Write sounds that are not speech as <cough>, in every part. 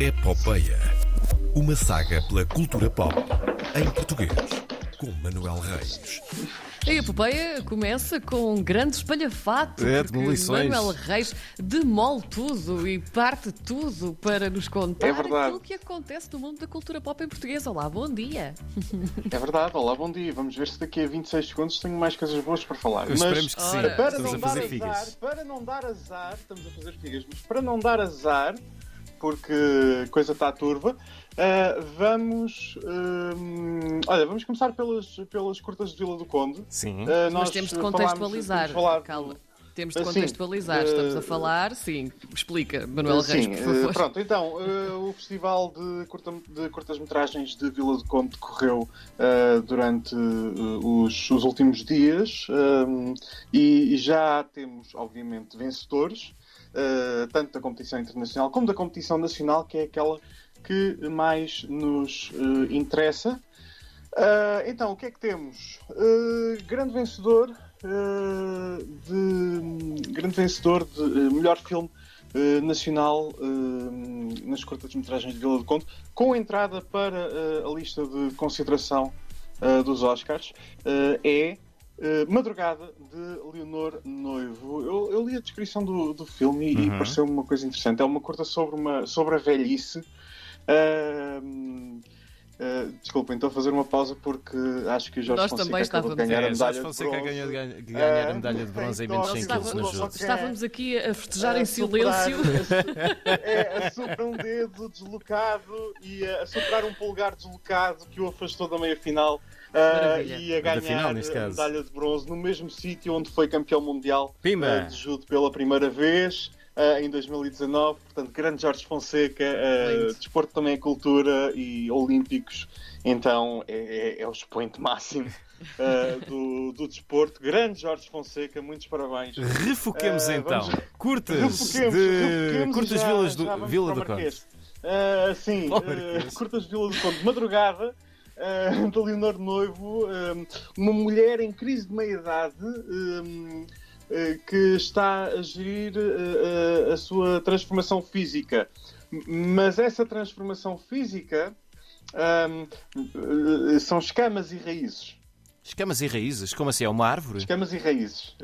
Epopeia. Uma saga pela cultura pop em português. Com Manuel Reis. A epopeia começa com um grande espalhafato. É, demolições. Manuel Reis demole tudo e parte tudo para nos contar É verdade. aquilo que acontece no mundo da cultura pop em português. Olá, bom dia. É verdade, olá, bom dia. Vamos ver se daqui a 26 segundos tenho mais coisas boas para falar. Esperemos que sim. Ora, para Estamos não a dar fazer azar, figas. para não dar azar, estamos a fazer figas, mas para não dar azar, porque a coisa está turva, ah, vamos. hum, olha, vamos começar pelas, pelas curtas de Vila do Conde. Sim. Mas nós temos de falámos- contextualizar. temos falado- Calma. Temos de contextualizar. Estamos a falar, sim. Explica, Manuel Reis, Sim, por eh, favor. pronto, então, o Festival de, curta, de curtas-metragens de Vila do Conde decorreu durante os, os últimos dias e, e já temos, obviamente, vencedores, eh, tanto da competição internacional como da competição nacional, que é aquela que mais nos eh, interessa. Ah, então, o que é que temos? Grande vencedor de grande vencedor de melhor filme nacional nas curtas-metragens de Vila do Conde, com entrada para a lista de consideração dos Oscars, é ah, Madrugada de Leonor Noivo. Eu, eu li a descrição do, do filme e, Uhum. pareceu-me uma coisa interessante. É uma curta sobre, uma, sobre a velhice. Ahm, desculpem, estou a fazer uma pausa porque acho que o Jorge Nós Fonseca também acabou de estávamos. ganhar a É, medalha Jorge de bronze. ganhou de ganhar a Ah, medalha de bronze em então, menos 100 estava- quilos no estava- judo. Estávamos aqui a festejar em a soprar- silêncio. <laughs> é, a soprar um dedo deslocado e a, a soprar um polegar deslocado que o afastou da meia-final ah, Maravilha. e a ganhar final, a medalha de bronze no mesmo sítio onde foi campeão mundial ah, de judo pela primeira vez. Ah, em 2019, portanto, grande Jorge Fonseca, Lindo. desporto também é cultura e olímpicos, então é, é- é o expoente máximo ah, <laughs> do, do desporto. Grande Jorge Fonseca, muitos parabéns. Refoquemos Ah, então. vamos- Curtas Refoquemos, de refoquemos curtas já- vilas do já Vila do Conde. Ah, sim, <laughs> curtas Vila do Conde. Madrugada, ah, de Leonor Noivo, uma mulher em crise de meia-idade que está a gerir ah, ah, a sua transformação física. Mas essa transformação física ah, são escamas e raízes. Escamas e raízes, como assim? É uma árvore? Escamas e raízes.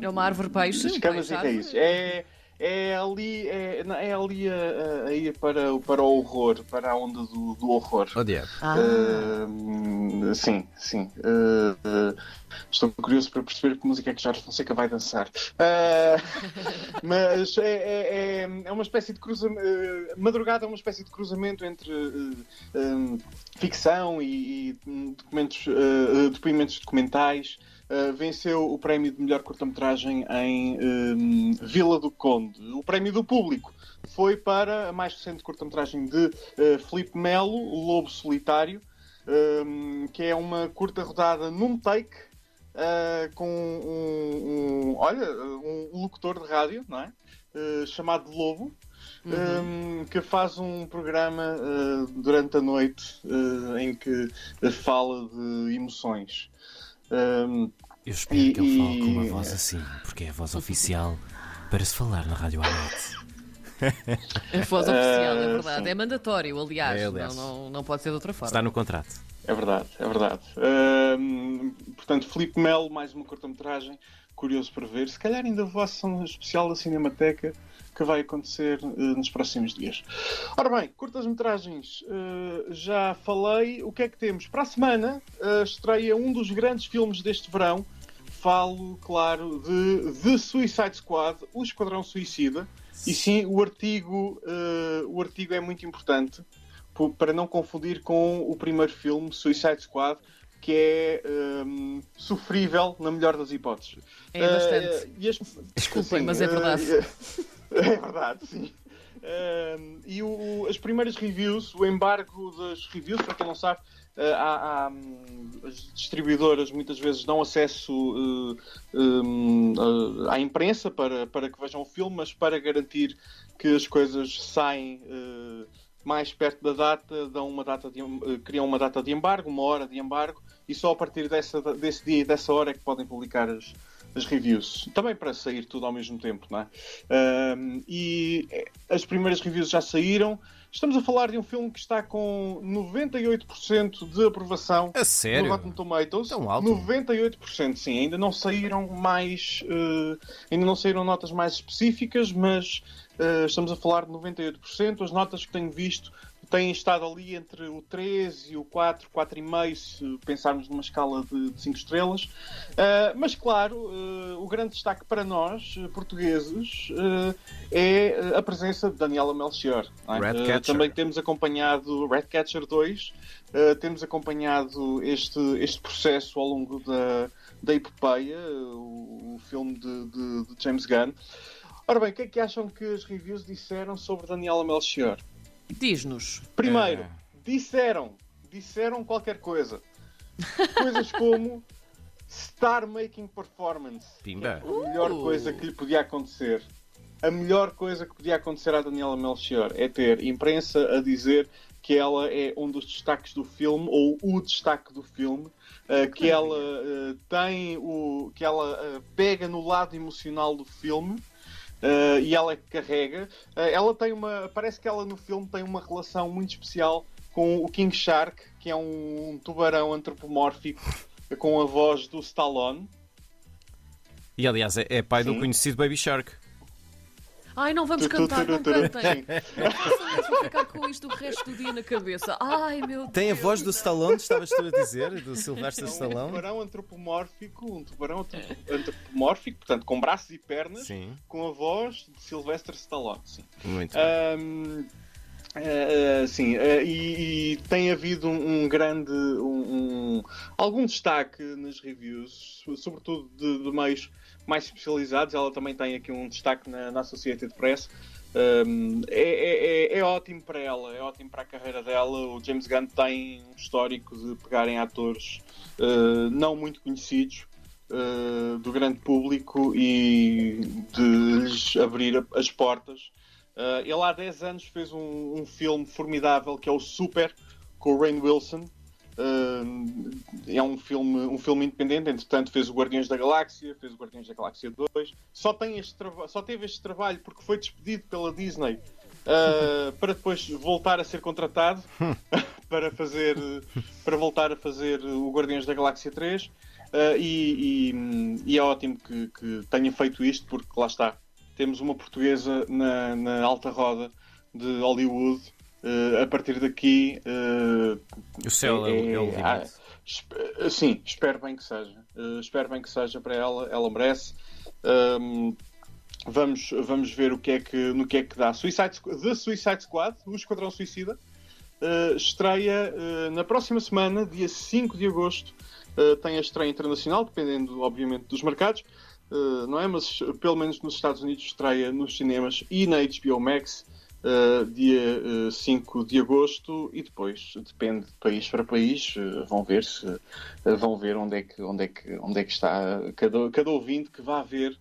É uma árvore peixe? Escamas Peixe, e raízes. É, é ali, é, é ali a, a- ir para, o- para o horror, para a onda do, do horror. Oh. Ah, Ah, sim, sim. Ah, ah, estou curioso para perceber que música é que Jorge Fonseca vai dançar. Ah, <laughs> mas é, é, é- é uma espécie de cruzamento. madrugada é uma espécie de cruzamento entre ah, ficção e, e, documentos, depoimentos documentais. Uh, venceu o prémio de melhor curta-metragem em hum, Vila do Conde. O prémio do público foi para a mais recente curta-metragem de uh, Filipe Melo, O Lobo Solitário, hum, que é uma curta rodada num take uh, com um, um- olha, um locutor de rádio, não é? Uh, chamado Lobo. hum, que faz um programa uh, durante a noite uh, em que fala de emoções. Eu espero E- que ele fale com uma voz assim, porque é a voz oficial para se falar na Rádio à noite. a voz oficial, é Ah, verdade. sim. É mandatório, aliás. É, aliás. Não, não, não pode ser de outra forma. Está no contrato. É verdade, é verdade. Portanto, Filipe Melo, mais uma curta-metragem, curioso para ver. Se calhar ainda vou à sessão especial da Cinemateca que vai acontecer eh, nos próximos dias. Ora bem, curtas-metragens, eh, já falei. O que é que temos? Para a semana eh, estreia um dos grandes filmes deste verão. Falo, claro, de The Suicide Squad, o Esquadrão Suicida. E sim, o artigo, eh, o artigo é muito importante po- para não confundir com o primeiro filme, Suicide Squad, que é hum, sofrível na melhor das hipóteses. É bastante. Eh, as- Desculpem, mas é verdade. eh, <laughs> é verdade, sim. Hum, e o- as primeiras reviews, o embargo das reviews, para quem não sabe, eh, há, há, hum, as distribuidoras muitas vezes dão acesso eh, hum, a- à imprensa para, para que vejam o filme, mas para garantir que as coisas saem eh, mais perto da data, dão uma data de, eh, criam uma data de embargo, uma hora de embargo, e só a partir dessa, desse dia e dessa hora é que podem publicar as, as reviews. Também para sair tudo ao mesmo tempo, não é? Um, e as primeiras reviews já saíram. Estamos a falar de um filme que está com 98% de aprovação A sério? no Rotten Tomatoes. Tão alto? 98%, sim. Ainda não saíram mais, eh, ainda não saíram notas mais específicas, mas eh, estamos a falar de 98%. As notas que tenho visto têm estado ali entre o 3 e o 4, 4,5, se pensarmos numa escala de 5 estrelas. Uh, mas, claro, uh, o grande destaque para nós, uh, portugueses, é a presença de Daniela Melchior. é? Também temos acompanhado Ratcatcher 2, temos acompanhado este, este processo ao longo da, da epopeia, o, o filme de, de- de James Gunn. Ora bem, o que é que acham que as reviews disseram sobre Daniela Melchior? Diz-nos. Primeiro, É. disseram, disseram qualquer coisa. Coisas como Star Making Performance. Pimba. é A melhor coisa que lhe podia acontecer. A melhor coisa que podia acontecer à Daniela Melchior é ter imprensa a dizer que ela é um dos destaques do filme ou o destaque do filme, eh, que ela eh, tem o que ela eh, pega no lado emocional do filme Uh, e ela é que carrega. Uh, ela tem uma. Parece que ela no filme tem uma relação muito especial com o King Shark, que é um, tubarão antropomórfico com a voz do Stallone. E aliás, é, é pai do Sim. conhecido Baby Shark. Ai, não vamos cantar, não cantem. Vou ficar com isto o resto do dia na cabeça. Ai, meu Deus. Tem a voz do Stallone, estavas tu a dizer, do Sylvester É um Stallone? tubarão antropomórfico, um tubarão antro- antropomórfico, portanto, com braços e pernas, Sim, com a voz de Sylvester Stallone. Sim. muito bem. Ahm, eh, sim, eh, e, e tem havido um, um grande. Um, um- algum destaque nas reviews, so- sobretudo de, de meios mais especializados. Ela também tem aqui um destaque na, na Associated Press. Ahm, é, é- é- é ótimo para ela, é ótimo para a carreira dela. O James Gunn tem um histórico de pegarem atores eh, não muito conhecidos eh, do grande público e de lhes abrir as portas. Uh, ele há 10 anos fez um, um filme formidável que é o Super, com o Rain Wilson. Uh, é um filme, um filme independente, entretanto fez o Guardiões da Galáxia, fez o Guardiões da Galáxia 2. Só, tem este só teve este trabalho porque foi despedido pela Disney uh, para depois voltar a ser contratado <laughs> para fazer para voltar a fazer o Guardiões da Galáxia 3. Uh, e, e- e é ótimo que, que tenha feito isto porque lá está, temos uma portuguesa na, na alta roda de Hollywood. Uh, a partir daqui, uh, O céu é, o- é o limite. ah, esp- sim, espero bem que seja. Uh, espero bem que seja para ela, ela merece. Um, vamos, vamos ver o que é que, no que é que dá. Suicide, The Suicide Squad, o Esquadrão Suicida, uh, estreia uh, na próxima semana, dia 5 de agosto. Uh, tem a estreia internacional, dependendo, obviamente, dos mercados, uh, não é? Mas pelo menos nos Estados Unidos estreia nos cinemas e na HBO Max. Uh, dia uh, 5 de agosto e depois depende de país para país vão ver se vão ver onde é que onde é que onde é que está cada, cada ouvinte que vá ver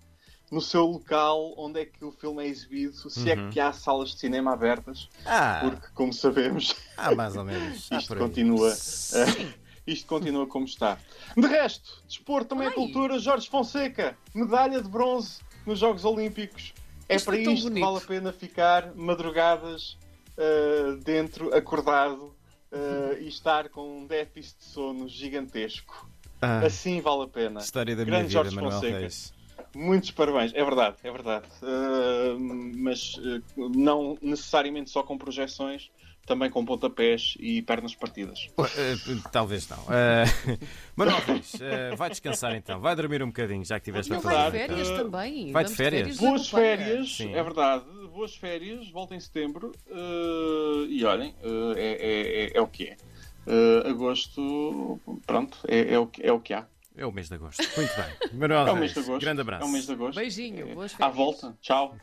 no seu local onde é que o filme é exibido se é que há salas de cinema abertas Ah, porque como sabemos ah, mais ou menos. <laughs> Ah, isto continua uh, isto continua como está de resto desporto também é Ai. cultura Jorge Fonseca medalha de bronze nos Jogos Olímpicos é Isto para é isto que vale a pena ficar madrugadas uh, dentro, acordado uh, e estar com um déficit de sono gigantesco. Ah, Assim vale a pena. história da minha Grande vida, Jorge Manuel Fonseca. Reis. Muitos parabéns, é verdade, é verdade. Uh, mas uh, não necessariamente só com projeções, também com pontapés e pernas partidas. Eh, talvez não. Eh, <laughs> Manuel Reis, eh, vai descansar então. Vai dormir um bocadinho, já que tiveste a fazer. vai de férias uh, também. vai de férias? Boas férias, Sim. é verdade. Boas férias, volta em setembro. uh, e olhem, uh, é, é- é- é o que é. Uh, agosto, pronto, é, é o, que- é o que há. É o mês de agosto. Muito bem. Manuel É o mês de agosto. grande abraço. É o mês de agosto. Beijinho, É, boas À férias. volta. Tchau.